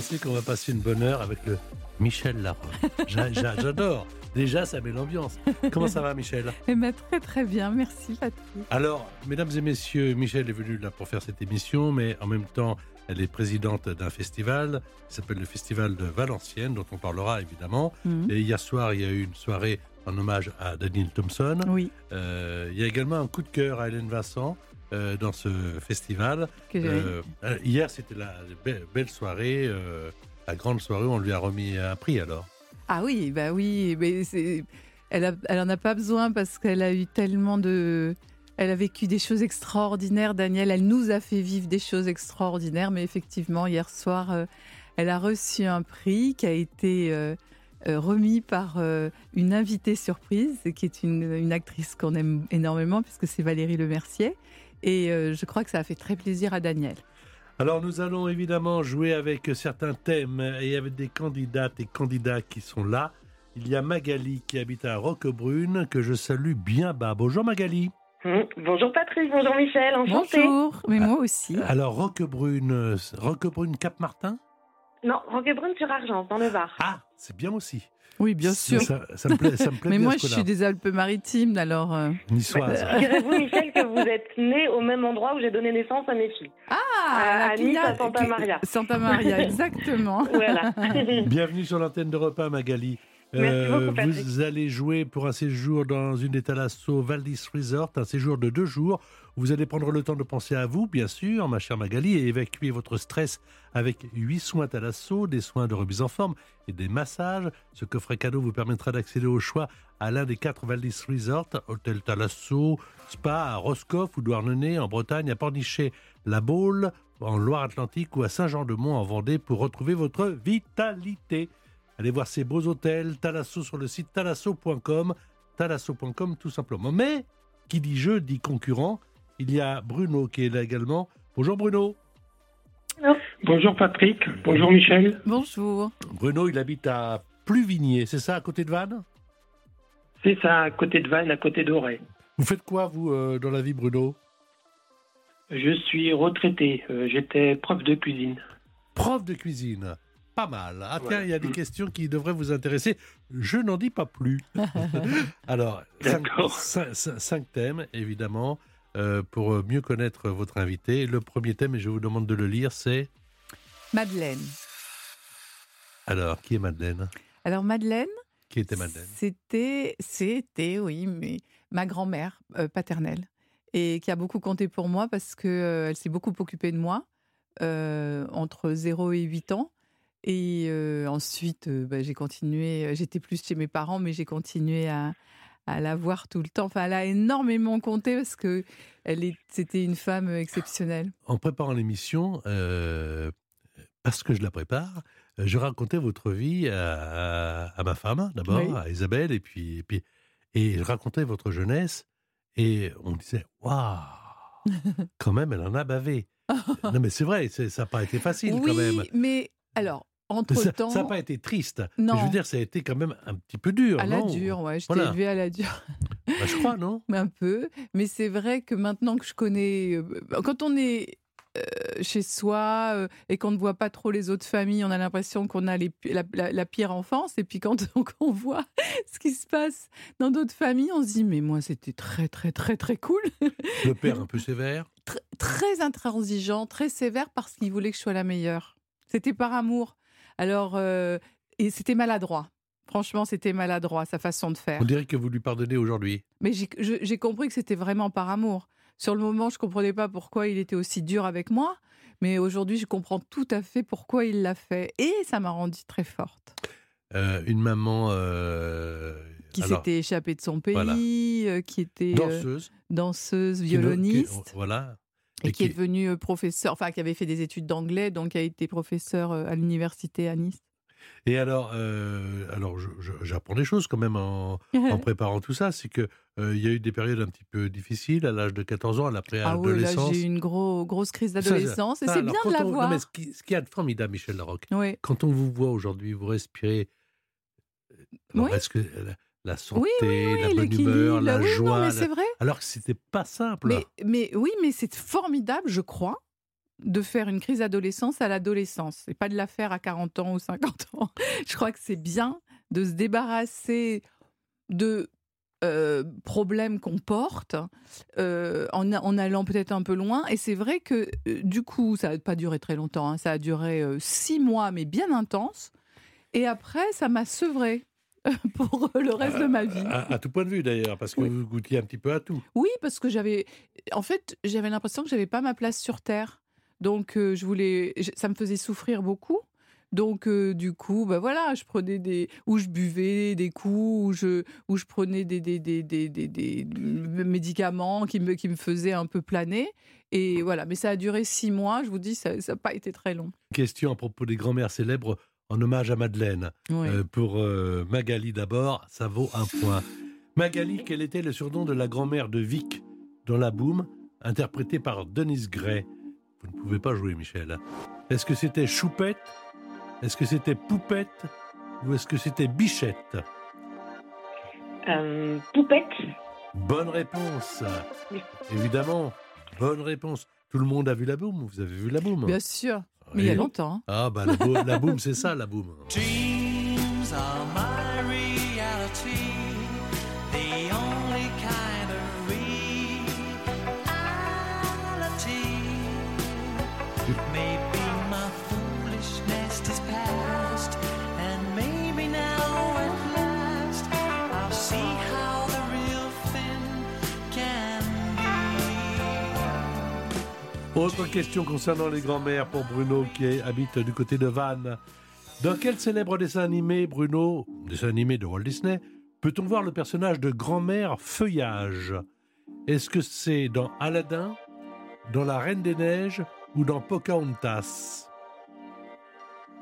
Sait qu'on va passer une bonne heure avec le Michel j'a- J'adore. Déjà, ça met l'ambiance. Comment ça va, Michel? Eh ben, très très bien, merci Patrick. Alors, mesdames et messieurs, Michel est venue là pour faire cette émission, mais en même temps, elle est présidente d'un festival qui s'appelle le Festival de Valenciennes, dont on parlera évidemment. Mhm. Et hier soir, il y a eu une soirée en hommage à Daniel Thompson. Oui, Euh, il y a également un coup de cœur à Hélène Vincent euh, dans ce festival. Euh, euh, hier, c'était la be- belle soirée, euh, la grande soirée où on lui a remis un prix alors. Ah oui, bah oui, mais. Elle, a- elle en a pas besoin parce qu'elle a eu tellement de... Elle a vécu des choses extraordinaires, Daniel. Elle nous a fait vivre des choses extraordinaires, mais effectivement, hier soir, elle a reçu un prix qui a été remis par une invitée surprise, qui est une, une actrice qu'on aime énormément, puisque c'est Valérie Lemercier. Et euh, je crois que ça a fait très plaisir à Daniel. Alors nous allons évidemment jouer avec certains thèmes et avec des candidates et candidats qui sont là. Il y a Magali qui habite à Roquebrune que je salue bien bas. Bonjour Magali. Mmh. Bonjour Patrick, bonjour Michel, enchanté. Bonjour, mais moi aussi. Alors Roquebrune, euh, Roquebrune Cap Martin Non, Roquebrune sur Argence, dans le Var. Ah, c'est bien aussi. Oui, bien sûr. Ça, ça me plaît, ça me plaît Mais bien moi, je suis des Alpes-Maritimes, alors. euh, Niçoise. Figurez-vous Michel que vous êtes né au même endroit où j'ai donné naissance à mes filles. Ah, à Nice, à Santa Maria. Santa Maria, exactement. Voilà. Bienvenue sur l'antenne de repas, Magali. Euh, Merci beaucoup, Patrick. vous allez jouer pour un séjour dans une des Thalasso Valdis Resort, un séjour de deux jours. Vous allez prendre le temps de penser à vous, bien sûr, ma chère Magali, et évacuer votre stress avec huit soins Thalasso, des soins de remise en forme et des massages. Ce coffret cadeau vous permettra d'accéder au choix à l'un des quatre Valdis Resort, Hôtel Thalasso, Spa à Roscoff ou Douarnenez en Bretagne, à Pornichet, La Baule, en Loire-Atlantique ou à Saint-Jean-de-Mont en Vendée pour retrouver votre vitalité. Allez voir ces beaux hôtels, Thalasso sur le site thalasso.com, thalasso.com tout simplement. Mais qui dit jeu dit concurrent. Il y a Bruno qui est là également. Bonjour Bruno. Bonjour Patrick, bonjour Michel. Bonjour. Bruno, il habite à Pluvigné, c'est ça, à côté de Vannes? C'est ça, à côté de Vannes, à côté d'Auray. Vous faites quoi, vous, euh, dans la vie, Bruno? Je suis retraité, euh, j'étais prof de cuisine. Prof de cuisine. Pas mal. Ah tiens, Ouais. il y a des questions qui devraient vous intéresser. Je n'en dis pas plus. Alors, cinq, cinq- cinq- cinq thèmes, évidemment, euh, pour mieux connaître votre invité. Le premier thème, et je vous demande de le lire, c'est... Madeleine. Alors, qui est Madeleine? Alors, Madeleine, Qui était Madeleine? c'était, c'était, oui, mais ma grand-mère euh, paternelle. Et qui a beaucoup compté pour moi parce qu'elle s'est beaucoup occupée de moi euh, entre 0 et 8 ans. Et euh, ensuite, euh, bah, j'ai continué. J'étais plus chez mes parents, mais j'ai continué à, à la voir tout le temps. Enfin, elle a énormément compté parce que elle est, c'était une femme exceptionnelle. En préparant l'émission, euh, parce que je la prépare, je racontais votre vie à, à ma femme, d'abord, Oui. à Isabelle, et puis, et puis et je racontais votre jeunesse, et on disait, waouh, quand même, elle en a bavé. non, mais c'est vrai, c'est- ça n'a pas été facile oui, quand même. mais alors, entre Ça temps, n'a pas été triste. Non. je veux dire, ça a été quand même un petit peu dur. à la non? dure, ouais, je t'ai Voilà. élevée à la dure. Bah, je crois, non? Un peu, mais c'est vrai que maintenant que je connais, euh, quand on est euh, chez soi euh, et qu'on ne voit pas trop les autres familles, on a l'impression qu'on a les la, la- la pire enfance. Et puis quand on, on voit ce qui se passe dans d'autres familles, on se dit mais moi c'était très très très très cool, Le père un peu sévère. Tr- très intransigeant, très sévère parce qu'il voulait que je sois la meilleure. C'était par amour. Alors euh, et c'était maladroit. Franchement, c'était maladroit sa façon de faire. On dirait que vous lui pardonnez aujourd'hui. Mais j'ai compris que c'était vraiment par amour. Sur le moment, je comprenais pas pourquoi il était aussi dur avec moi. Mais aujourd'hui, je comprends tout à fait pourquoi il l'a fait. Et ça m'a rendue très forte. Euh, une maman. euh, Qui s'était échappée de son pays, voilà. euh, qui était danseuse. danseuse, ne- qui- violoniste. voilà. Et, et qui est qui- devenue euh, professeur, enfin qui avait fait des études d'anglais, donc qui a été professeur euh, à l'université à Nice. Et alors, euh, alors j'apprends des choses quand même en, en préparant tout ça. C'est que euh, il y a eu des périodes un petit peu difficiles à l'âge de 14 ans, à la Ah oui, là préadolescence. j'ai eu une gros, grosse crise d'adolescence et c'est bien de la on- non, voir. mais ce qui, ce qui est formidable, Michel Larocque, Oui. quand on vous voit aujourd'hui, vous respirez. alors, Oui. Est-ce que la, santé, Oui, oui, oui, la bonne humeur, la oui, non, joie, mais c'est vrai. alors que c'était pas simple. Mais, mais oui, mais c'est formidable, je crois, de faire une crise d'adolescence à l'adolescence. Et pas de la faire à 40 ans ou 50 ans. Je crois que c'est bien de se débarrasser de euh, problèmes qu'on porte euh, en, en allant peut-être un peu loin. Et c'est vrai que euh, du coup, ça n'a pas duré très longtemps. hein. Ça a duré six mois, mais bien intense. Et après, ça m'a sevré pour le reste de ma vie. À, à tout point de vue d'ailleurs, parce que Oui. vous goûtiez un petit peu à tout. Oui, parce que j'avais. En fait, j'avais l'impression que j'avais pas ma place sur Terre. Donc, euh, je voulais. Ça me faisait souffrir beaucoup. Donc, euh, du coup, bah voilà, je prenais des. Ou je buvais des coups, ou je, ou je prenais des, des, des, des, des- des médicaments qui me, qui me faisaient un peu planer. Et voilà, mais ça a duré six mois. Je vous dis, ça n'a pas été très long. Question à propos des grands-mères célèbres en hommage à Madeleine. Oui. Euh, pour euh, Magali d'abord, ça vaut un point. Magali, quel était le surnom de la grand-mère de Vic dans La Boum, interprétée par Denise Gray? Vous ne pouvez pas jouer, Michel. Est-ce que c'était Choupette? Est-ce que c'était Poupette? Ou est-ce que c'était Bichette? Euh, poupette. Bonne réponse. Évidemment, bonne réponse. Tout le monde a vu La Boum Vous avez vu La Boum Bien sûr. Mais il y a longtemps. hein. Ah, bah la, Boum- la Boum, c'est ça, La Boum. Dreams are my Autre question concernant les grands-mères pour Bruno qui habite du côté de Vannes. Dans quel célèbre dessin animé, Bruno, dessin animé de Walt Disney, peut-on voir le personnage de grand-mère Feuillage? Est-ce que c'est dans Aladdin, dans La Reine des Neiges ou dans Pocahontas?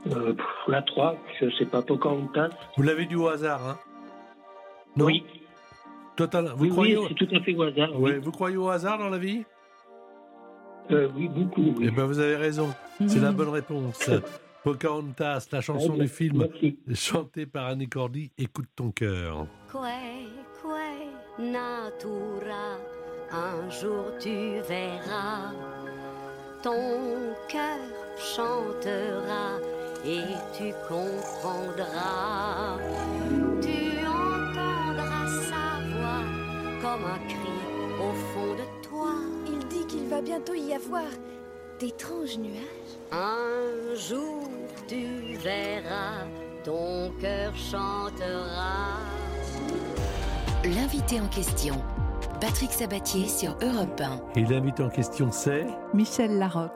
Euh, la 3, je sais pas, Pocahontas. Vous l'avez dit au hasard, hein? Non? Oui, Total, vous, oui, croyez oui, au... c'est tout à fait au hasard. Ouais, Oui, vous croyez au hasard dans la vie? Euh, oui beaucoup. Eh Oui. bien, vous avez raison. C'est la bonne réponse. Pocahontas, la chanson du film Merci. chantée par Annie Cordy, Écoute ton cœur. Natura, un jour tu verras, ton cœur chantera et tu comprendras. Va bientôt y avoir d'étranges nuages. Un jour tu verras, ton cœur chantera. L'invité en question, Patrick Sabatier sur Europe 1. Et l'invité en question, c'est? Michel Larocque.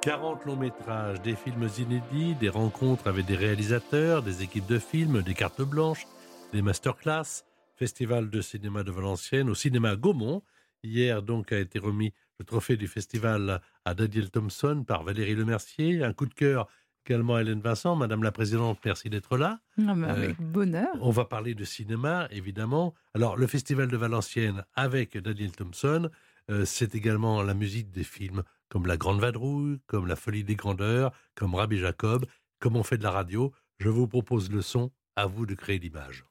40 longs métrages, des films inédits, des rencontres avec des réalisateurs, des équipes de films, des cartes blanches, des masterclass, Festival de cinéma de Valenciennes au cinéma Gaumont. Hier donc a été remis le trophée du festival à Daniel Thompson par Valérie Lemercier. Un coup de cœur également à Hélène Vincent. Madame la Présidente, merci d'être là. Ah, mais Euh, avec bonheur. On va parler de cinéma, évidemment. Alors, le Festival de Valenciennes avec Daniel Thompson, euh, c'est également la musique des films comme La Grande Vadrouille, comme La Folie des Grandeurs, comme Rabbi Jacob, comme on fait de la radio. Je vous propose le son, à vous de créer l'image.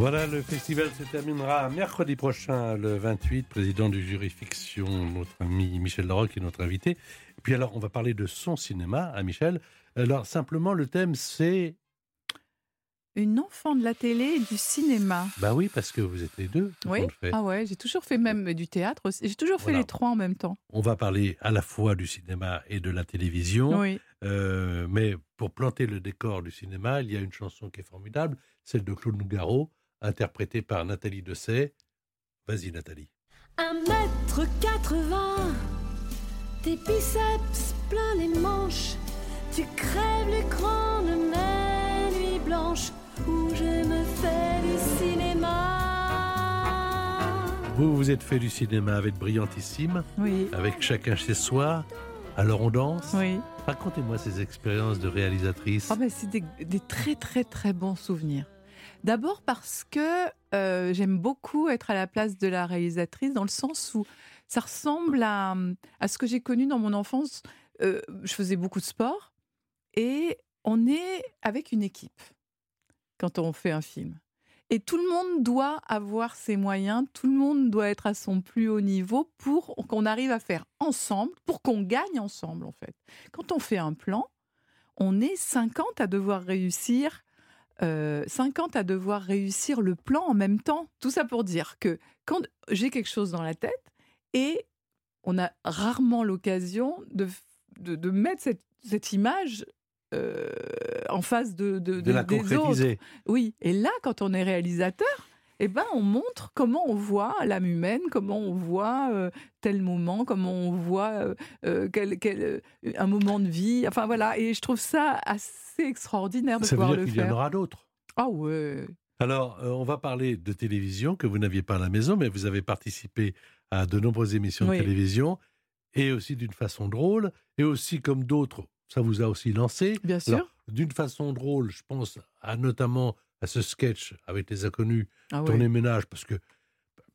Voilà, le festival se terminera mercredi prochain, le 28. Président du jury fiction, notre ami Michel Larocque est notre invité. Et puis alors, on va parler de son cinéma à Michel. Alors, simplement, le thème, c'est. Une enfant de la télé et du cinéma. Bah oui, parce que vous êtes les deux. Oui. Ah ouais, j'ai toujours fait même du théâtre aussi. J'ai toujours fait les trois en même temps. On va parler à la fois du cinéma et de la télévision. Oui. Euh, mais pour planter le décor du cinéma, il y a une chanson qui est formidable, celle de Claude Nougaro, interprétée par Nathalie Dessay. Vas-y, Nathalie. Un mètre quatre-vingts, tes biceps plein les manches, tu crèves l'écran de mes nuits blanches où je me fais du cinéma. Vous, vous êtes fait du cinéma avec Brillantissime, Oui. avec Chacun chez soi. Alors on danse. Oui. Racontez-moi ces expériences de réalisatrice. Ah ben, c'est des, des très très très bons souvenirs. D'abord parce que euh, j'aime beaucoup être à la place de la réalisatrice dans le sens où ça ressemble à, à ce que j'ai connu dans mon enfance. Euh, je faisais beaucoup de sport et on est avec une équipe quand on fait un film. Et tout le monde doit avoir ses moyens, tout le monde doit être à son plus haut niveau pour qu'on arrive à faire ensemble, pour qu'on gagne ensemble en fait. Quand on fait un plan, on est 50 à devoir réussir, euh, 50 à devoir réussir le plan en même temps. Tout ça pour dire que quand j'ai quelque chose dans la tête et on a rarement l'occasion de, de, de mettre cette, cette image euh, en face de, de, de la des autres. concrétiser. Oui, et là, quand on est réalisateur, eh ben, on montre comment on voit l'âme humaine, comment on voit euh, tel moment, comment on voit euh, euh, quel, quel, un moment de vie. Enfin voilà, et je trouve ça assez extraordinaire de Ça veut pouvoir dire le qu'il y en faire. aura d'autres. Ah ouais. Alors, euh, on va parler de télévision que vous n'aviez pas à la maison, mais vous avez participé à de nombreuses émissions Oui. de télévision, et aussi d'une façon drôle, et aussi comme d'autres, ça vous a aussi lancé. Bien sûr. D'une façon drôle, je pense à notamment à ce sketch avec les inconnus, Ah tourner ménage, parce que,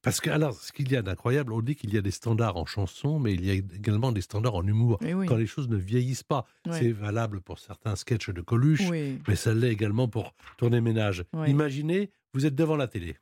parce que, alors, ce qu'il y a d'incroyable, on dit qu'il y a des standards en chanson, mais il y a également des standards en humour. Oui. Quand les choses ne vieillissent pas, Ouais. c'est valable pour certains sketchs de Coluche, Oui. mais ça l'est également pour tourner ménage. Ouais. Imaginez, vous êtes devant la télé.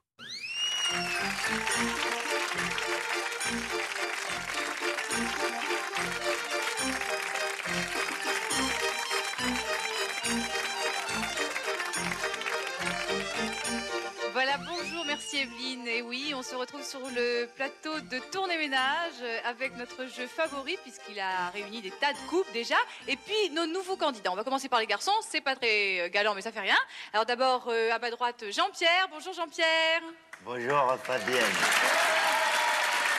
Plateau de Tournée Ménage euh, avec notre jeu favori puisqu'il a réuni des tas de coupes déjà. Et puis nos nouveaux candidats. On va commencer par les garçons. C'est pas très euh, galant, mais ça fait rien. Alors d'abord, euh, à ma droite, Jean-Pierre. Bonjour Jean-Pierre. Bonjour Fabienne.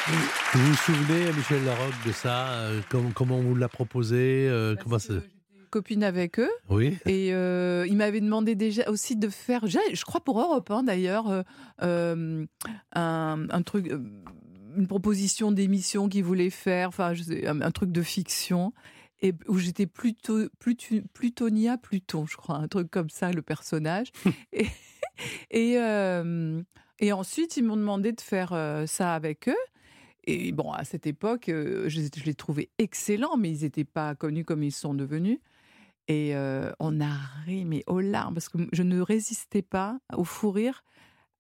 Vous vous souvenez, Michel Larocque, de ça euh, com- Comment on vous l'a proposé euh, Comment ça... Copine avec eux. Oui Et euh, il m'avait demandé déjà aussi de faire, je crois pour Europe 1 d'ailleurs, euh, euh, un, un truc, euh, une proposition d'émission qu'il voulait faire, enfin je sais, un, un truc de fiction, et où j'étais plutôt, Plutu- Plutonia Pluton, je crois, un truc comme ça, le personnage. et, et, euh, et ensuite, ils m'ont demandé de faire ça avec eux. Et bon, à cette époque, je, je les trouvais excellents, mais ils n'étaient pas connus comme ils sont devenus. Et euh, on a ri, mais aux larmes, parce que je ne résistais pas au fou rire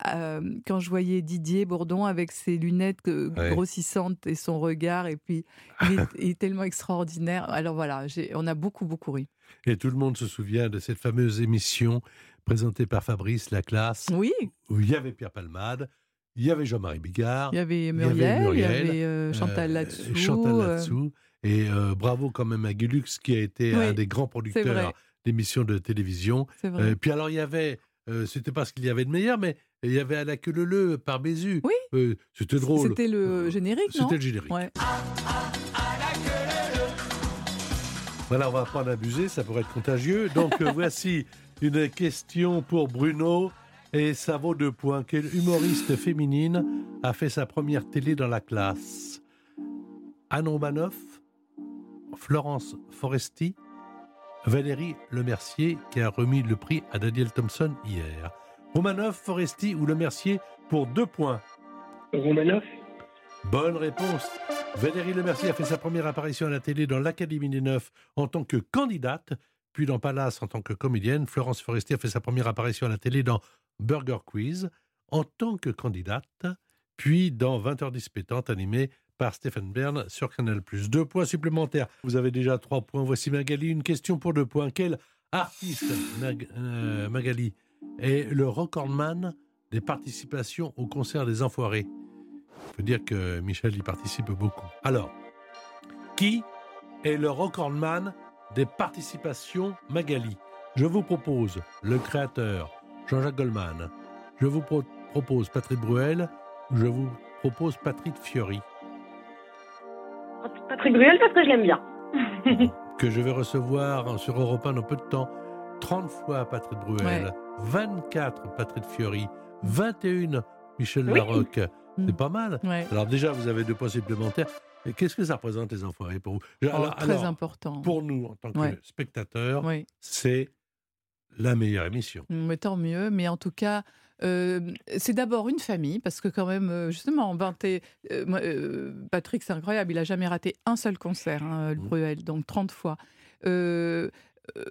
euh, quand je voyais Didier Bourdon avec ses lunettes Ouais. grossissantes et son regard, et puis il est, il est tellement extraordinaire. Alors voilà, on a beaucoup, beaucoup ri. Et tout le monde se souvient de cette fameuse émission présentée par Fabrice Laclasse, Oui, où il y avait Pierre Palmade, il y avait Jean-Marie Bigard, il y avait y avait Muriel, il y avait, euh, Chantal euh, là-dessous. Chantal euh, là-dessous. Et euh, bravo quand même à Gulux, qui a été Oui, un des grands producteurs d'émissions de télévision. C'est vrai. Euh, puis alors, il y avait, euh, c'était pas ce qu'il y avait de meilleur, mais il y avait à la queue le le par Bézu. Oui. Euh, c'était drôle. C'était le générique, non? C'était le générique. Ouais. Voilà, on va pas en abuser, ça pourrait être contagieux. Donc euh, voici une question pour Bruno. Et ça vaut deux points. Quelle humoriste féminine a fait sa première télé dans la classe? Anne Romanoff, Florence Foresti, Valérie Lemercier, qui a remis le prix à Daniel Thompson hier. Romanoff, Foresti ou Lemercier pour deux points. Romanoff? Bonne réponse. Valérie Lemercier a fait sa première apparition à la télé dans l'Académie des Neufs en tant que candidate, puis dans Palace en tant que comédienne. Florence Foresti a fait sa première apparition à la télé dans Burger Quiz. en tant que candidate, puis dans 20h10 pétante, par Stéphane Bern sur Canal+. Deux points supplémentaires. Vous avez déjà trois points. Voici Magali. Une question pour deux points. Quel artiste, euh, Magali, est le recordman des participations au concert des Enfoirés? Il faut dire que Michel y participe beaucoup. Alors, qui est le recordman des participations Magali? Je vous propose le créateur Jean-Jacques Goldman. Je vous pro- propose Patrick Bruel. Je vous propose Patrick Fiori, Patrick Bruel parce que je l'aime bien. que je vais recevoir sur Europe 1 dans peu de temps. 30 fois Patrick Bruel, Ouais. 24 Patrick Fiori, 21 Michel Oui. Larocque. Mm. C'est pas mal. Ouais. Alors déjà, vous avez deux points supplémentaires. Et qu'est-ce que ça représente les enfoirés pour vous Oh, très alors, important. Pour nous, en tant que Ouais. spectateurs, c'est la meilleure émission. Mais tant mieux. Mais en tout cas, c'est d'abord une famille, parce que quand même, euh, justement, 20 et- euh, euh, Patrick, c'est incroyable, il a jamais raté un seul concert, hein, le Mhm. Bruel, donc 30 fois. Euh, euh,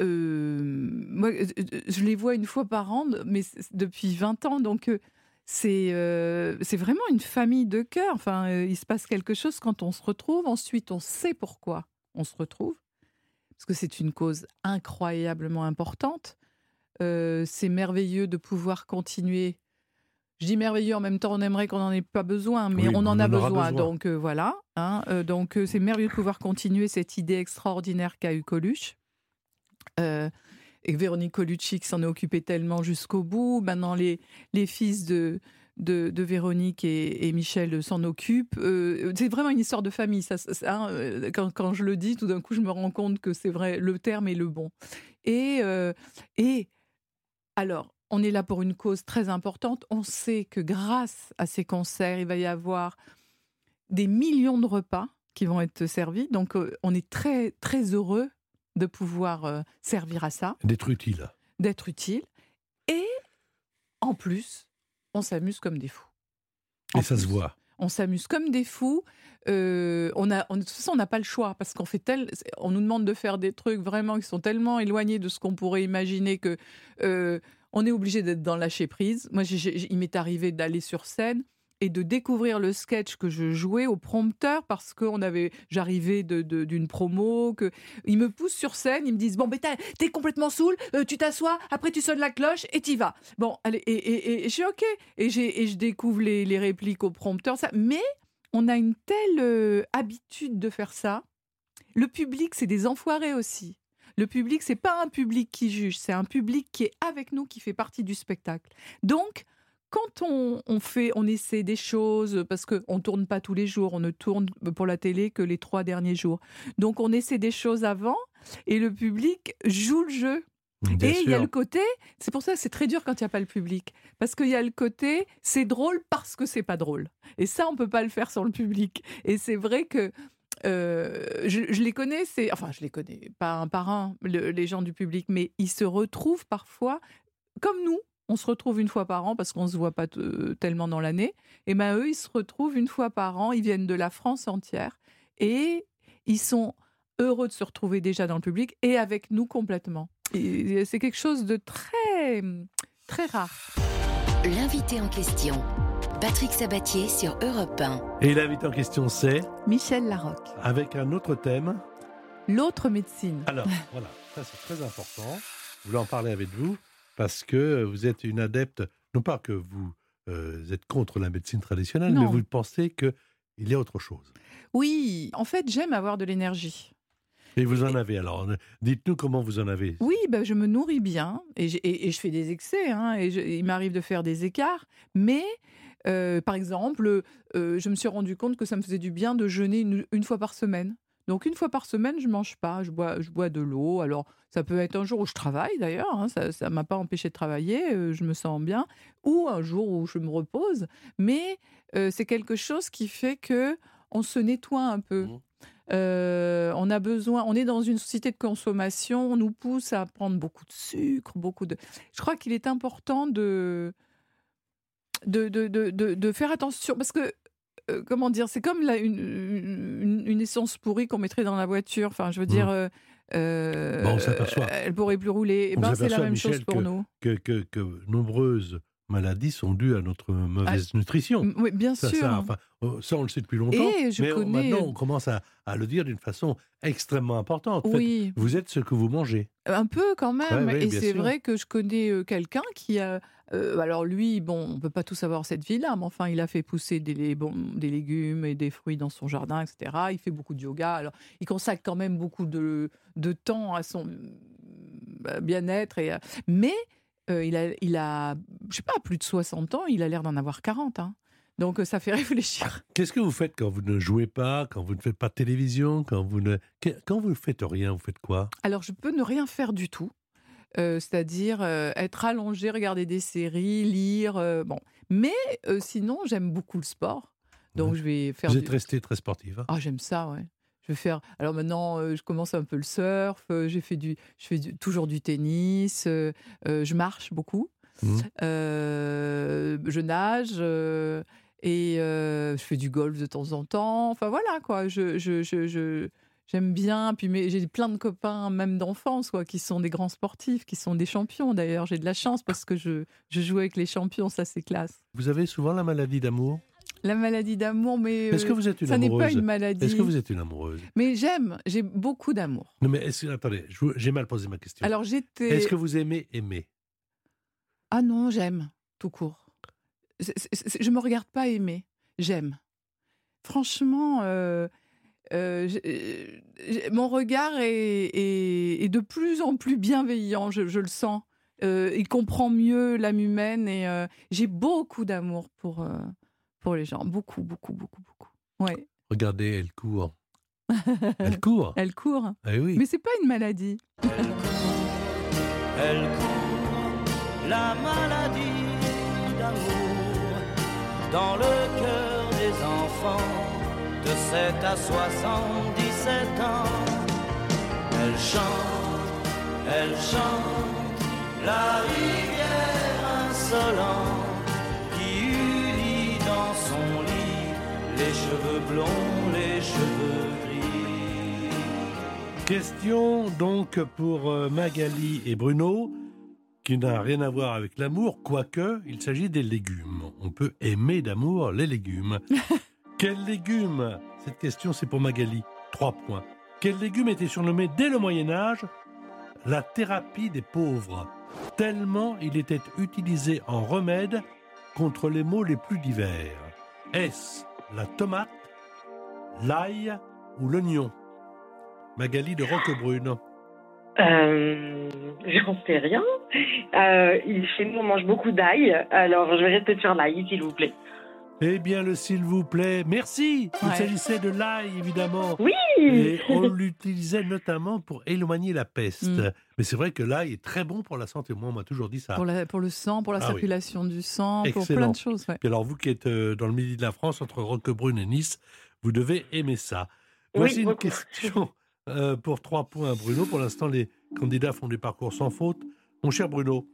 euh, moi, euh, je les vois une fois par an, mais depuis 20 ans, donc euh, c'est euh, c'est vraiment une famille de cœur. Enfin, euh, il se passe quelque chose quand on se retrouve. Ensuite, on sait pourquoi on se retrouve, parce que c'est une cause incroyablement importante. Euh, c'est merveilleux de pouvoir continuer. Je dis merveilleux en même temps, on aimerait qu'on n'en ait pas besoin, mais Oui, on en on a en besoin. besoin. Donc euh, voilà. hein, euh, donc c'est merveilleux de pouvoir continuer cette idée extraordinaire qu'a eu Coluche. Et Véronique Colucci qui s'en est occupée tellement jusqu'au bout. Maintenant, les, les fils de, de, de Véronique et, et Michel s'en occupent. Euh, c'est vraiment une histoire de famille. Ça, ça, hein, quand, quand je le dis, tout d'un coup, je me rends compte que c'est vrai, le terme est le bon. Et, euh, et alors, on est là pour une cause très importante. On sait que grâce à ces concerts, il va y avoir des millions de repas qui vont être servis. Donc, euh, on est très, très heureux de pouvoir euh, servir à ça, D'être utile. d'être utile. Et en plus, on s'amuse comme des fous. Et ça se voit. On s'amuse comme des fous. Euh, on a, de toute façon, on n'a pas le choix parce qu'on fait tel, on nous demande de faire des trucs vraiment qui sont tellement éloignés de ce qu'on pourrait imaginer que euh, on est obligé d'être dans lâcher prise. Moi, il m'est arrivé d'aller sur scène et de découvrir le sketch que je jouais au prompteur parce que on avait, j'arrivais d'une promo, que ils me poussent sur scène, ils me disent bon, ben t'es complètement saoul, euh, tu t'assois, après tu sonnes la cloche et t'y vas. Bon, allez, et, et- je suis ok, et, j'ai- je découvre les, les répliques au prompteur, ça. Mais on a une telle euh, habitude de faire ça. Le public, c'est des enfoirés aussi. Le public, c'est pas un public qui juge, c'est un public qui est avec nous, qui fait partie du spectacle. Donc, quand on, on fait, on essaie des choses, parce qu'on ne tourne pas tous les jours, on ne tourne pour la télé que les trois derniers jours. Donc, on essaie des choses avant et le public joue le jeu. Bien et il y a le côté, c'est pour ça que c'est très dur quand il n'y a pas le public. Parce qu'il y a le côté, c'est drôle parce que c'est pas drôle. Et ça, on peut pas le faire sans le public. Et c'est vrai que euh, je, je les connais, c'est, enfin, je les connais pas un par un, le- les gens du public, mais ils se retrouvent parfois, comme nous, on se retrouve une fois par an parce qu'on se voit pas tellement dans l'année. Et ben eux, ils se retrouvent une fois par an, ils viennent de la France entière et ils sont heureux de se retrouver déjà dans le public et avec nous complètement. C'est quelque chose de très, très rare. L'invité en question, Patrick Sabatier sur Europe 1. Et l'invité en question, c'est Michel Larocque. avec un autre thème. L'autre médecine. Alors, voilà, ça c'est très important. Je voulais en parler avec vous parce que vous êtes une adepte, non pas que vous euh, êtes contre la médecine traditionnelle, Non. mais vous pensez qu'il y a autre chose. Oui, en fait, j'aime avoir de l'énergie. Et vous en avez alors. Dites-nous comment vous en avez. Oui, ben, je me nourris bien et, j'ai- et- et je fais des excès. hein, et je- il m'arrive de faire des écarts. Mais, euh, par exemple, euh, je me suis rendu compte que ça me faisait du bien de jeûner une, une fois par semaine. Donc, une fois par semaine, je mange pas. Je bois, je bois de l'eau. Alors, ça peut être un jour où je travaille d'ailleurs. hein, ça ne m'a pas empêché de travailler. euh, je me sens bien. Ou un jour où je me repose. Mais euh, c'est quelque chose qui fait que on se nettoie un peu. Mhm. Euh, on a besoin, on est dans une société de consommation, on nous pousse à prendre beaucoup de sucre, beaucoup de. Je crois qu'il est important de de, de, de, de- de faire attention parce que euh, comment dire, c'est comme la- une, une, une essence pourrie qu'on mettrait dans la voiture. Enfin, je veux dire, euh, euh, Bon, on s'appperçoit. elle pourrait plus rouler. Et On ben, c'est la même chose pour que- nous. Que, que, que nombreuses maladies sont dues à notre mauvaise nutrition. Mm, Oui, bien Ça, sûr. ça, enfin, euh, ça, on le sait depuis longtemps. Et je mais on- connais- maintenant, on commence à, à le dire d'une façon extrêmement importante. Oui, vous êtes ce que vous mangez. un peu quand même. Ouais, ouais, et c'est vrai que je connais euh, quelqu'un qui a. euh, alors lui, bon, on peut pas tous avoir cette vie-là, mais enfin, il a fait pousser des, lé- bon, des légumes et des fruits dans son jardin, etc. Il fait beaucoup de yoga. Alors, il consacre quand même beaucoup de, de temps à son euh, bien-être. Et, mais euh, il a, il a, je sais pas, plus de 60 ans. Il a l'air d'en avoir 40. hein. Donc euh, ça fait réfléchir. Qu'est-ce que vous faites quand vous ne jouez pas, quand vous ne faites pas de télévision, quand vous ne quand vous ne faites rien, vous faites quoi? Alors, je peux ne rien faire du tout. Euh, c'est-à-dire euh, être allongé, regarder des séries, lire. euh, bon, mais sinon, j'aime beaucoup le sport. Donc, Ouais. je vais faire. Vous du- êtes resté très sportif. hein Ah, j'aime ça, ouais. Je vais faire. Alors maintenant, je commence un peu le surf. j'ai fait du, je fais du- toujours du tennis. je marche beaucoup. Euh, je nage. et je fais du golf de temps en temps. Enfin voilà quoi. Je, je, je, je- j'aime bien. Puis mais j'ai plein de copains, même d'enfance, quoi, qui sont des grands sportifs, qui sont des champions. D'ailleurs, j'ai de la chance parce que je, je joue avec les champions. Ça, c'est classe. Vous avez souvent la maladie d'amour? La maladie d'amour, mais Est-ce que euh, vous êtes une ça n'est pas une maladie. Est-ce que vous êtes une amoureuse? Mais j'aime. J'ai beaucoup d'amour. Non, mais est-ce que- attendez, j'ai mal posé ma question. Alors j'étais. Est-ce que vous aimez aimer? Ah non, j'aime, tout court. Je me regarde pas aimer, j'aime. Franchement, euh, euh, j'ai- mon regard est, est- est de plus en plus bienveillant, je, je le sens. Euh, il comprend mieux l'âme humaine et euh, j'ai beaucoup d'amour pour, euh, pour les gens. Beaucoup, beaucoup, beaucoup, beaucoup. Ouais. Regardez, elle court. Elle court. Elle court. Eh oui. Mais c'est pas une maladie. Elle court la maladie d'amour dans le cœur des enfants de 7 à 77 ans. Elle chante, elle chante la rivière insolente qui unit dans son lit les cheveux blonds, les cheveux gris. Question donc pour euh, Magali et Bruno, qui n'a rien à voir avec l'amour, quoique il s'agit des légumes. On peut aimer d'amour les légumes. Quel légume? Cette question c'est pour Magali. Trois points. Quel légume était surnommé dès le Moyen Âge la thérapie des pauvres, tellement il était utilisé en remède contre les maux les plus divers Est-ce la tomate, l'ail ou l'oignon? Magali de Roquebrune. Euh, J'en sais rien. Euh, chez nous, on mange beaucoup d'ail. Alors, je vais rester sur l'ail, s'il vous plaît. Eh bien, le s'il vous plaît, merci. Il s'agissait de l'ail, évidemment. Oui. Et on l'utilisait notamment pour éloigner la peste. Mm. Mais c'est vrai que l'ail est très bon pour la santé. Moi, on m'a toujours dit ça. Pour, la- pour le sang, pour la Ah oui. circulation du sang, pour plein de choses. ouais. Puis alors, vous qui êtes euh, dans le midi de la France, entre Roquebrune et Nice, vous devez aimer ça. Voici Oui, une beaucoup. question euh, pour trois points Bruno. Pour l'instant, les candidats font des parcours sans faute. Mon cher Bruno,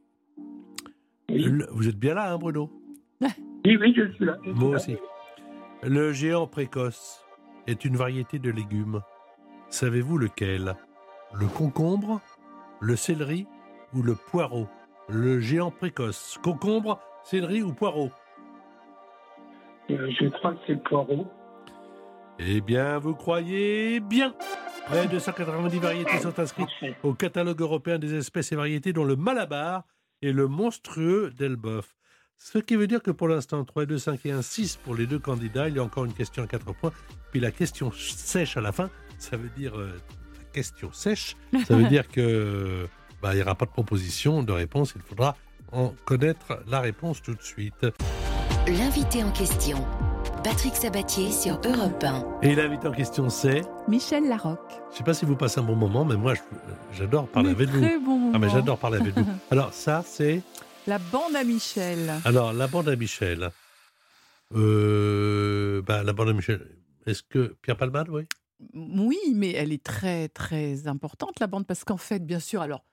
Oui, vous êtes bien là, hein, Bruno? oui, oui, je suis là. je suis Moi là. aussi. Le géant précoce est une variété de légumes. Savez-vous lequel? Le concombre, le céleri ou le poireau? Le géant précoce. Concombre, céleri ou poireau? Euh, je crois que c'est le poireau. Eh bien, vous croyez bien Près de 190 variétés sont inscrites au catalogue européen des espèces et variétés, dont le malabar et le monstrueux d'Elbeuf. Ce qui veut dire que pour l'instant, 3, 2, 5 et 1, 6 pour les deux candidats. Il y a encore une question à 4 points. Puis la question sèche à la fin, ça veut dire euh, la question sèche. Ça veut dire que bah, il n'y aura pas de proposition, de réponse. Il faudra en connaître la réponse tout de suite. L'invité en question. Patrick Sabatier sur Europe 1. Et l'invité en question, c'est? Michel Larocque. Je ne sais pas si vous passez un bon moment, mais moi, je- j'adore parler Mais avec vous. Très bon moment. Ah, mais j'adore parler avec vous. Alors, ça, c'est. La bande à Michel. Alors, la bande à Michel. Euh, bah, la bande à Michel. Est-ce que Pierre Palmade, oui? Oui, mais elle est très très importante la bande parce qu'en fait, bien sûr, alors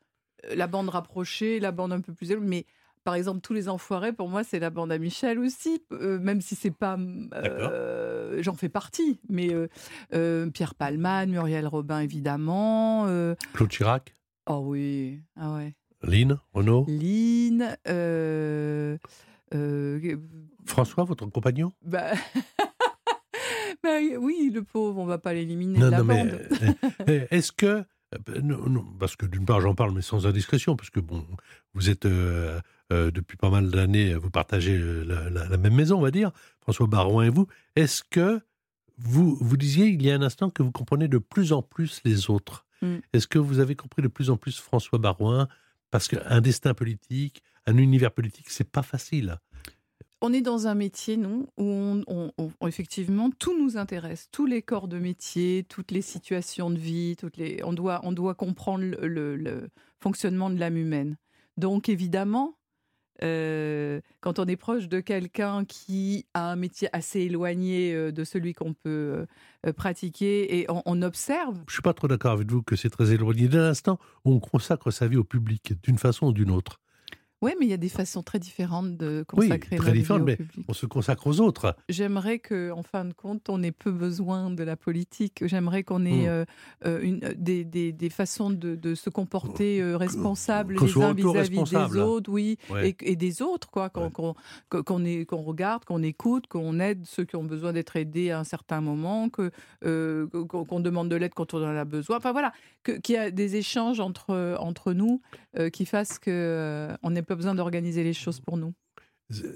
euh, la bande rapprochée, la bande un peu plus élevée, mais par exemple tous les enfoirés pour moi c'est la bande à Michel aussi, euh, même si c'est pas, euh, j'en fais partie, mais euh, Pierre Palman, Muriel Robin évidemment, Claude Chirac? Oh oui, ah ouais, Lynn Renaud Lynn, euh, euh, François, votre compagnon? Bah... bah oui, le pauvre, on va pas l'éliminer Non, de la non, mais bande. euh, est-ce que. non, non, parce que d'une part, j'en parle, mais sans indiscrétion, parce que bon, vous êtes euh, depuis pas mal d'années, vous partagez la, la- la même maison, on va dire, François Barouin et vous. Est-ce que vous, vous disiez il y a un instant que vous comprenez de plus en plus les autres? Mm. Est-ce que vous avez compris de plus en plus François Barouin Parce qu'un destin politique, un univers politique, c'est pas facile. On est dans un métier, nous, où on, effectivement tout nous intéresse, tous les corps de métier, toutes les situations de vie, toutes les, on doit, on doit comprendre le fonctionnement de l'âme humaine. Donc évidemment, euh, quand on est proche de quelqu'un qui a un métier assez éloigné euh, de celui qu'on peut euh, pratiquer et on, observe, Je suis pas trop d'accord avec vous que c'est très éloigné d'un instant où on consacre sa vie au public d'une façon ou d'une autre. Oui, mais il y a des façons très différentes de Oui, consacrer très notre vie différentes, mais public. on se consacre aux autres. J'aimerais que, en fin de compte, on ait peu besoin de la politique. J'aimerais qu'on ait Mm. euh, euh, une, des, des- des façons de, de se comporter euh, responsables qu'on les uns vis-à-vis des autres, oui, Ouais. et, et des autres, quoi. Qu'on Ouais. qu'on- qu'on qu'on regarde, qu'on écoute, qu'on aide ceux qui ont besoin d'être aidés à un certain moment, euh, qu'on qu'on demande de l'aide quand on en a besoin. Enfin voilà, qu'il y a des échanges entre entre nous euh, qui fassent euh, on n'ait pas besoin d'organiser les choses pour nous.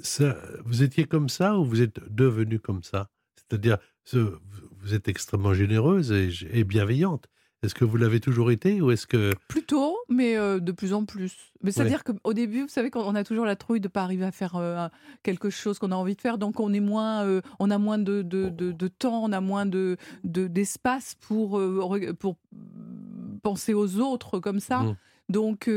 Ça- vous étiez comme ça ou vous êtes devenu comme ça? C'est-à-dire, ce- vous êtes extrêmement généreuse et, et bienveillante. Est-ce que vous l'avez toujours été ou est-ce que Plutôt, mais euh, de plus en plus. Mais c'est-à-dire qu'au début, vous savez, quand on a toujours la trouille de pas arriver à faire euh, quelque chose qu'on a envie de faire, donc on est moins, euh, on a moins de, de, de- de temps, on a moins de de- d'espace pour pour penser aux autres comme ça. Mm. Donc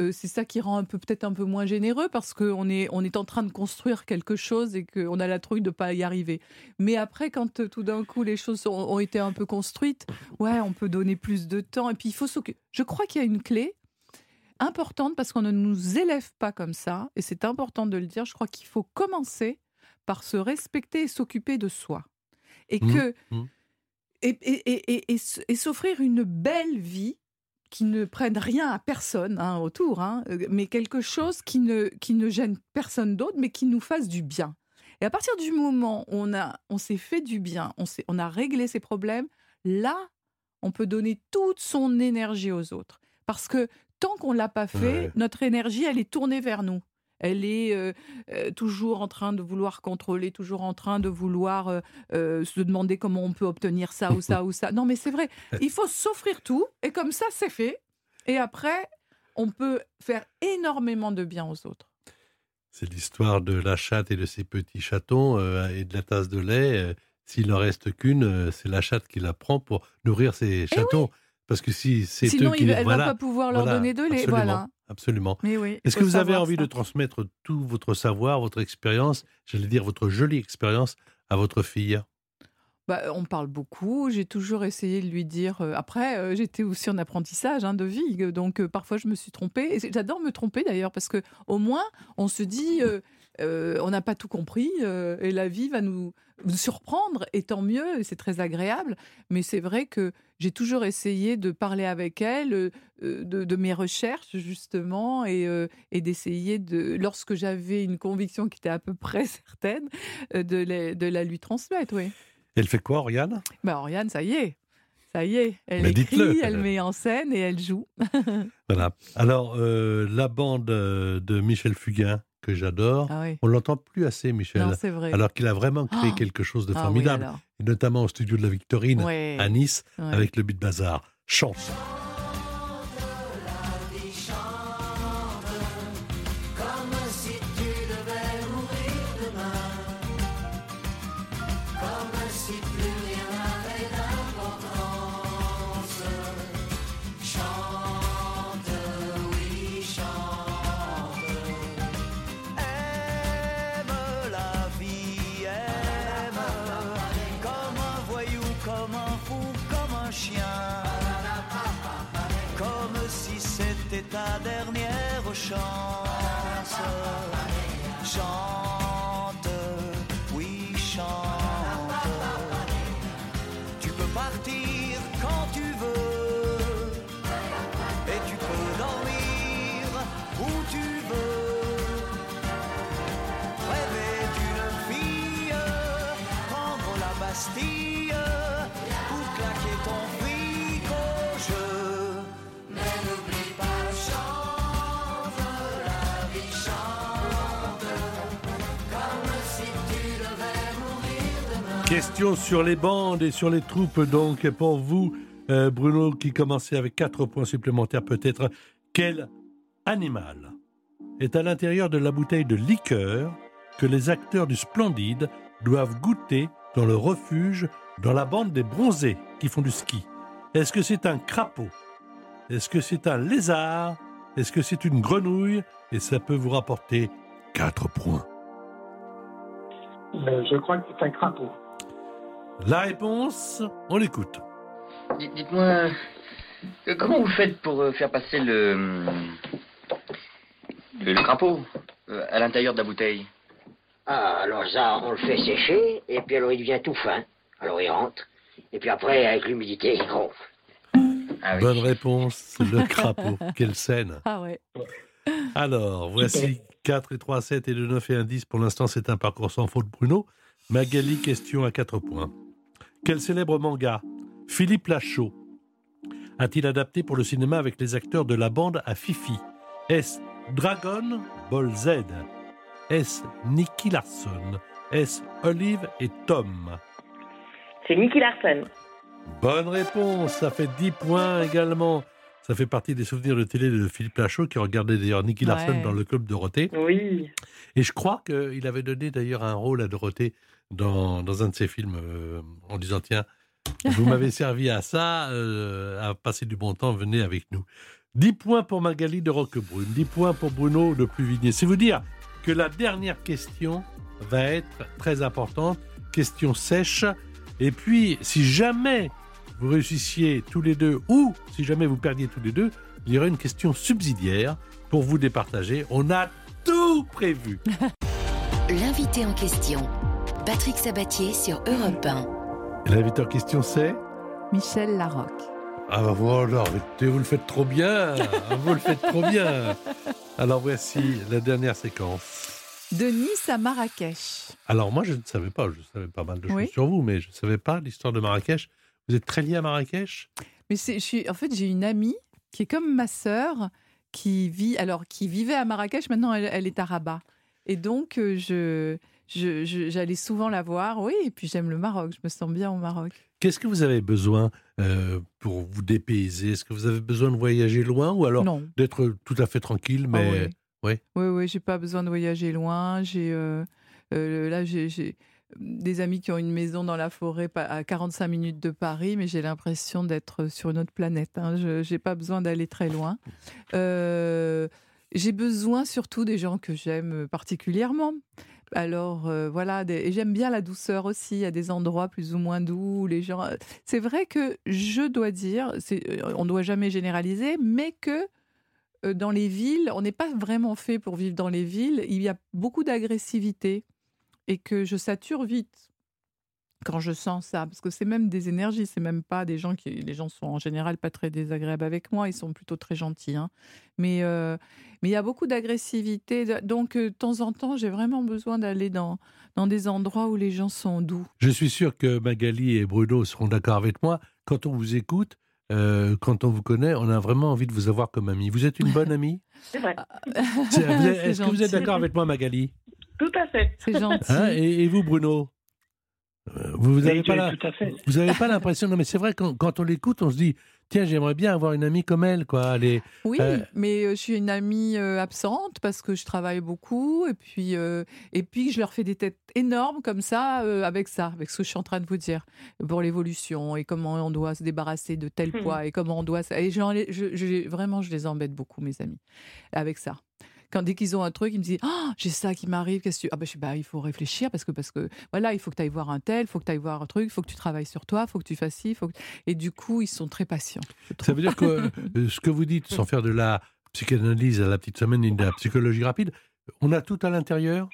euh, c'est ça qui rend un peu peut-être un peu moins généreux parce qu'on est on est en train de construire quelque chose et qu'on a la trouille de pas y arriver. Mais après, quand euh, tout d'un coup les choses ont, ont été un peu construites, ouais, on peut donner plus de temps. Et puis il faut s'occuper. Je crois qu'il y a une clé importante parce qu'on ne nous élève pas comme ça et c'est important de le dire. Je crois qu'il faut commencer par se respecter et s'occuper de soi et Mhm. que Mhm. et, et, et, et s'offrir une belle vie qui ne prenne rien à personne hein, autour, hein, euh, mais quelque chose qui ne, qui ne gêne personne d'autre, mais qui nous fasse du bien. Et à partir du moment où on, a, on s'est fait du bien, on, on a réglé ses problèmes, là, on peut donner toute son énergie aux autres. Parce que tant qu'on ne l'a pas fait, Ouais. notre énergie, elle est tournée vers nous. Elle est euh, euh, toujours en train de vouloir contrôler, toujours en train de vouloir euh, se demander comment on peut obtenir ça ou ça ou ça. Non, mais c'est vrai. Il faut s'offrir tout et comme ça, c'est fait. Et après, on peut faire énormément de bien aux autres. c'est l'histoire de la chatte et de ses petits chatons et de la tasse de lait S'il n'en reste qu'une, c'est la chatte qui la prend pour nourrir ses chatons. Parce que si c'est eux Eh Sinon, qui il- les- elle ne voilà, va pas pouvoir leur voilà, donner de lait. absolument, Voilà. Absolument. Oui, Est-ce que vous avez envie ça. de transmettre tout votre savoir, votre expérience, j'allais dire votre jolie expérience, à votre fille? Bah, on parle beaucoup. J'ai toujours essayé de lui dire. euh, après, euh, j'étais aussi en apprentissage hein, de vie, euh, donc euh, parfois je me suis trompée. J'adore me tromper d'ailleurs parce que au moins on se dit, euh, on n'a pas tout compris euh, et la vie va nous, nous surprendre. Et tant mieux, et c'est très agréable. Mais c'est vrai que j'ai toujours essayé de parler avec elle euh, de, de mes recherches justement et, et d'essayer de, lorsque j'avais une conviction qui était à peu près certaine, de, la- de la lui transmettre. Oui. Elle fait quoi, Oriane? Bah Oriane, ça y est. Ça y est. Elle Mais écrit, elle met en scène et elle joue. Voilà. Alors, la bande de Michel Fugain, que j'adore, Ah oui. on l'entend plus assez, Michel. Non, vrai. alors qu'il a vraiment créé Oh quelque chose de Ah oui, formidable, et notamment au studio de la Victorine Ouais. à Nice, Ouais. avec le Beat Bazar. Chante. Ta dernière chance. Question sur les bandes et sur les troupes, donc, pour vous, euh, Bruno, qui commençait avec 4 points supplémentaires peut-être. Quel animal est à l'intérieur de la bouteille de liqueur que les acteurs du Splendide doivent goûter dans le refuge dans la bande des bronzés qui font du ski? Est-ce que c'est un crapaud? Est-ce que c'est un lézard? Est-ce que c'est une grenouille? Et ça peut vous rapporter 4 points. Euh, je crois que c'est un crapaud. La réponse, on l'écoute. Dites- Dites-moi, euh, comment vous faites pour euh, faire passer le, le, le crapaud euh, à l'intérieur de la bouteille? Ah, alors ça, on le fait sécher, et puis alors il devient tout fin. Alors il rentre, et puis après, avec l'humidité, il gonfle. Ah oui. Bonne réponse, le crapaud. Quelle scène. Ah ouais. Alors, voici 4 et 3, 7 et 2, 9 et 1, 10. Pour l'instant, c'est un parcours sans faute, Bruno. Magali, question à 4 points. Quel célèbre manga Philippe Lachaud a-t-il adapté pour le cinéma avec les acteurs de la bande à Fifi Est-ce Dragon Ball Z Est-ce Nicky Larson Est-ce Olive et Tom C'est Nicky Larson. Bonne réponse, ça fait 10 points également. Ça fait partie des souvenirs de télé de Philippe Lachaud qui regardait d'ailleurs Nicky Larson Ouais. dans le club Dorothée. Oui. Et je crois qu'il avait donné d'ailleurs un rôle à Dorothée dans, dans un de ses films euh, en disant Tiens, vous m'avez servi à ça, euh, à passer du bon temps, venez avec nous. 10 points pour Magali de Roquebrune, 10 points pour Bruno de Pluvigné. C'est vous dire que la dernière question va être très importante, question sèche. Et puis, si jamais vous réussissiez tous les deux, ou si jamais vous perdiez tous les deux, il y aurait une question subsidiaire pour vous départager. On a tout prévu. L'invité en question, Patrick Sabatier sur Europe 1. Et L'invité en question, c'est Michel Larocque. Ah bah voilà, vous le faites trop bien. Ah, vous le faites trop bien. Alors voici la dernière séquence. De Nice à Marrakech. Alors moi, je ne savais pas, je savais pas mal de choses Oui. sur vous, mais je ne savais pas l'histoire de Marrakech. Vous êtes très lié à Marrakech? Mais c'est, je suis, en fait, j'ai une amie qui est comme ma sœur, qui vit, alors qui vivait à Marrakech. Maintenant, elle, elle est à Rabat. Et donc, euh, je, je- je- j'allais souvent la voir. Oui, et puis j'aime le Maroc. Je me sens bien au Maroc. Qu'est-ce que vous avez besoin euh, pour vous dépayser? Est-ce que vous avez besoin de voyager loin ou alors d'être tout à fait tranquille Ah mais oui. oui? Oui, oui, j'ai pas besoin de voyager loin. J'ai euh, euh, là, j'ai des amis qui ont une maison dans la forêt à 45 minutes de Paris, mais j'ai l'impression d'être sur une autre planète. Hein. Je n'ai pas besoin d'aller très loin. Euh, j'ai besoin surtout des gens que j'aime particulièrement. Alors euh, voilà, j'aime bien la douceur aussi. A des endroits plus ou moins doux. Les gens, c'est vrai que je dois dire, euh, on ne doit jamais généraliser, mais que euh, dans les villes, on n'est pas vraiment fait pour vivre dans les villes. Il y a beaucoup d'agressivité et que je sature vite quand je sens ça, parce que c'est même des énergies, c'est même pas des gens qui, les gens sont en général pas très désagréables avec moi, ils sont plutôt très gentils, hein. mais euh, mais il y a beaucoup d'agressivité, donc euh, de temps en temps, j'ai vraiment besoin d'aller dans dans des endroits où les gens sont doux. Je suis sûr que Magali et Bruno seront d'accord avec moi. Quand on vous écoute, euh, quand on vous connaît, on a vraiment envie de vous avoir comme ami. Vous êtes une bonne amie? C'est vrai. Est-ce que vous êtes d'accord avec moi, Magali? Tout à fait. C'est gentil. Hein et, et vous, Bruno? Vous n'avez pas, la- vous avez pas l'impression Non, mais c'est vrai, quand, quand on l'écoute, on se dit tiens, j'aimerais bien avoir une amie comme elle, quoi. Elle est- Oui, Euh, mais euh, je suis une amie euh, absente parce que je travaille beaucoup et puis euh, et puis je leur fais des têtes énormes comme ça euh, avec ça, avec ce que je suis en train de vous dire pour l'évolution et comment on doit se débarrasser de tel Hmm. poids et comment on doit et je, je- vraiment je les embête beaucoup mes amis avec ça. Quand dès qu'ils ont un truc, ils me disent ah j'ai ça qui m'arrive, qu'est-ce que tu ah ben je suis bah il faut réfléchir parce que parce que voilà il faut que tu ailles voir un tel, il faut que tu ailles voir un truc, il faut que tu travailles sur toi, il faut que tu fasses ci, il faut que- et du coup ils sont très patients. Ça veut dire que euh, ce que vous dites, sans faire de la psychanalyse à la petite semaine et de la psychologie rapide, on a tout à l'intérieur?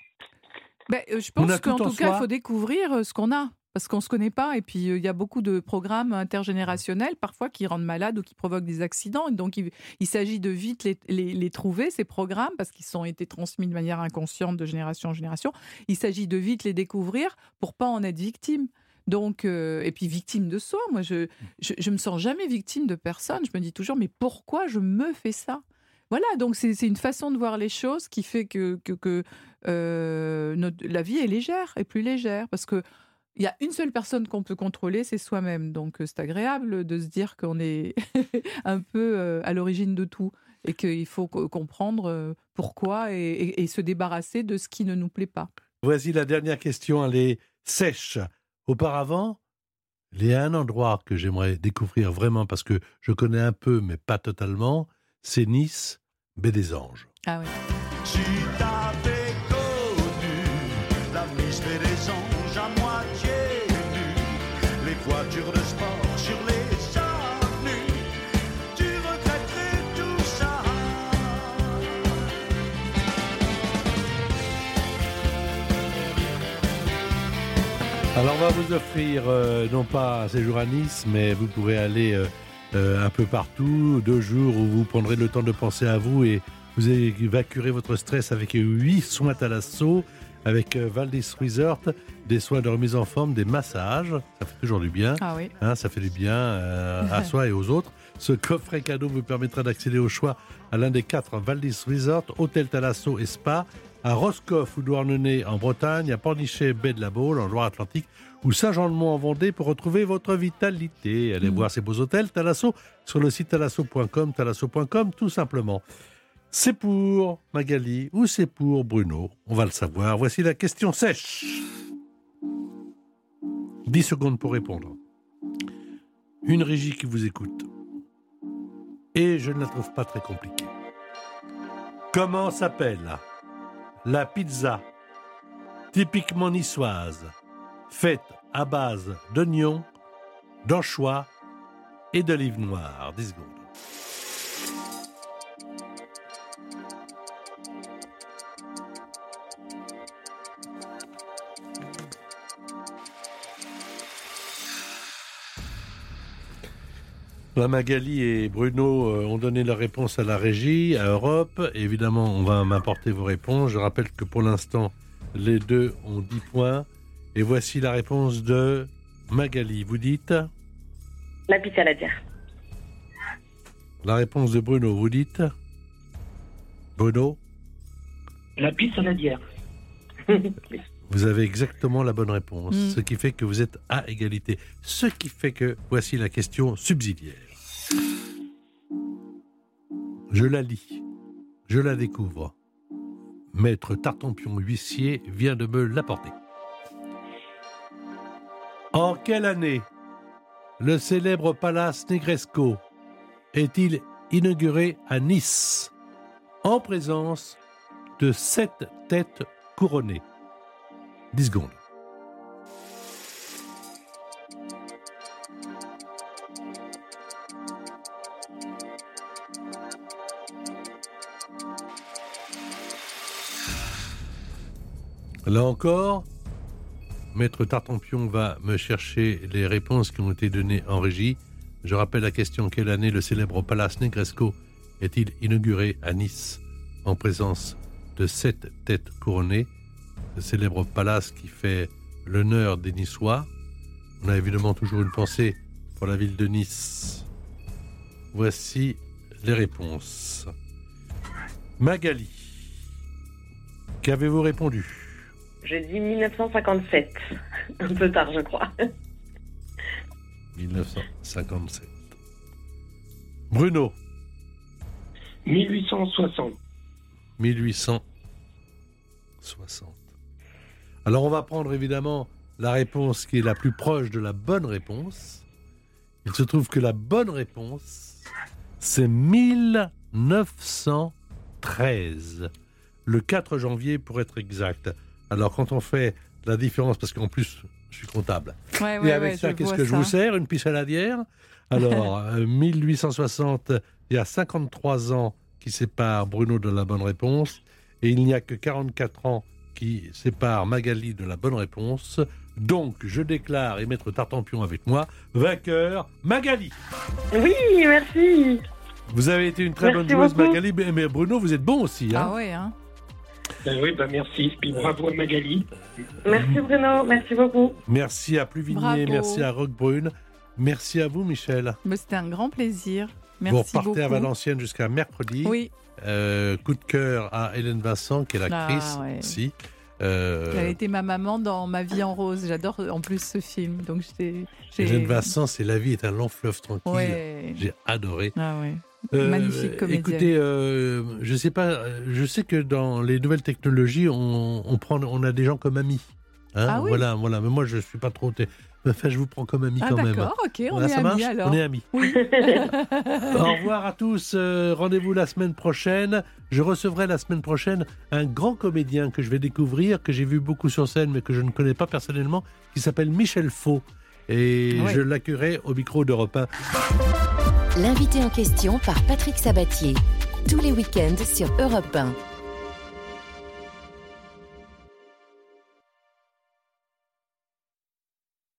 Ben, euh, je pense qu'en tout cas, il faut découvrir euh, ce qu'on a. Parce qu'on ne se connaît pas. Et puis, euh, il y a beaucoup de programmes intergénérationnels, parfois, qui rendent malades ou qui provoquent des accidents. Donc, il, il s'agit de vite les, les- trouver, ces programmes, parce qu'ils ont été transmis de manière inconsciente de génération en génération. Il s'agit de vite les découvrir pour pas en être victime. Donc, euh, et puis victime de soi. Moi, je, je, je me sens jamais victime de personne. Je me dis toujours, mais pourquoi je me fais ça? Voilà, donc c'est une façon de voir les choses qui fait que, que, que, euh, la vie est légère, est plus légère. Parce que il y a une seule personne qu'on peut contrôler, c'est soi-même. Donc euh, c'est agréable de se dire qu'on est un peu euh, à l'origine de tout et qu'il faut co- comprendre euh, pourquoi et, et- et se débarrasser de ce qui ne nous plaît pas. Voici la dernière question, elle est sèche. Auparavant, il y a un endroit que j'aimerais découvrir vraiment parce que je connais un peu, mais pas totalement, c'est Nice, Baie des Anges. Ah oui. Va vous offrir euh, non pas un séjour à Nice, mais vous pourrez aller euh, euh, un peu partout, deux jours où vous prendrez le temps de penser à vous et vous évacuerez votre stress avec huit soins à l'assaut, avec Valdis Resort, des soins de remise en forme, des massages, ça fait toujours du bien. Ah oui. Hein, ça fait du bien à soi et aux autres. Ce coffret cadeau vous permettra d'accéder au choix à l'un des quatre Valdis Resort, Hôtel Talasso et Spa, à Roscoff ou Douarnenez en Bretagne, à Pornichet, Baie de la Baule en Loire-Atlantique ou Saint-Jean-de-Mont en Vendée pour retrouver votre vitalité. Allez voir ces beaux hôtels Talasso sur le site talasso.com, talasso.com tout simplement. C'est pour Magali ou c'est pour Bruno On va le savoir. Voici la question sèche. 10 secondes pour répondre. Une régie qui vous écoute. Et je ne la trouve pas très compliquée. Comment s'appelle la pizza typiquement niçoise, faite à base d'oignons, d'anchois et d'olive noire 10 secondes. Magali et Bruno euh, ont donné leur réponse à la régie, à Europe. Évidemment, on va m'apporter vos réponses. Je rappelle que pour l'instant, les deux ont 10 points. Et voici la réponse de Magali. Vous dites La pizza saladière. La réponse de Bruno. Vous dites Bruno La pizza saladière. Vous avez exactement la bonne réponse, Mm. ce qui fait que vous êtes à égalité. Ce qui fait que voici la question subsidiaire. Je la lis, je la découvre. Maître Tartampion huissier vient de me l'apporter. En quelle année? Le célèbre palace Negresco est-il inauguré à Nice? En présence de sept têtes couronnées. 10 secondes. Là encore, Maître Tartampion va me chercher les réponses qui ont été données en régie. Je rappelle la question quelle année le célèbre palace Negresco est-il inauguré à Nice en présence de sept têtes couronnées? Le célèbre palace qui fait l'honneur des Niçois. On a évidemment toujours une pensée pour la ville de Nice. Voici les réponses. Magali, qu'avez-vous répondu? Je dis 1957. Un peu tard, je crois. 1957. Bruno, 1860. 1860. Alors on va prendre évidemment la réponse qui est la plus proche de la bonne réponse. Il se trouve que la bonne réponse, c'est 1913. Le 4 janvier pour être exact. Alors quand on fait la différence, parce qu'en plus je suis comptable, Ouais, et ouais, avec ouais, ça, qu'est-ce que je vous sers? Une piche saladière Alors, euh, 1860, il y a 53 ans qui séparent Bruno de la bonne réponse, et il n'y a que 44 ans qui séparent Magali de la bonne réponse. Donc, je déclare, et Maître Tartampion avec moi, vainqueur Magali. Oui, merci. Vous avez été une très Merci bonne joueuse, beaucoup. Magali, mais Bruno, vous êtes bon aussi. Hein Ah ouais, hein Ben oui, ben merci. Puis bravo à Magali. Merci Bruno, merci beaucoup. Merci à Pluvigné, merci à Roquebrune, merci à vous, Michel. C'était un grand plaisir. vous repartez beaucoup. à Valenciennes jusqu'à mercredi. Oui. Euh, coup de cœur à Hélène Vincent, qui est l'actrice Ah, ouais. aussi. Euh, Elle a été ma maman dans Ma vie en rose. J'adore en plus ce film. Donc Hélène Vincent, c'est La vie est un long fleuve tranquille. Ouais. J'ai adoré. Ah ouais. Euh, Magnifique comédienne. Écoutez, euh, je sais pas, euh, je sais que dans les nouvelles technologies, on, on prend, on a des gens comme amis. Hein, Ah oui Voilà, voilà. Mais moi, je suis pas trop. Enfin, je vous prends comme ami Ah quand même. d'accord, ok, on Voilà, est ça amis marche? Alors. On est amis. Oui. Au revoir à tous. euh, Rendez-vous la semaine prochaine. Je recevrai la semaine prochaine un grand comédien que je vais découvrir, que j'ai vu beaucoup sur scène, mais que je ne connais pas personnellement, qui s'appelle Michel Faux. Et Ouais. je l'accueillerai au micro d'Europe 1. L'invité en question par Patrick Sabatier. Tous les week-ends sur Europe 1.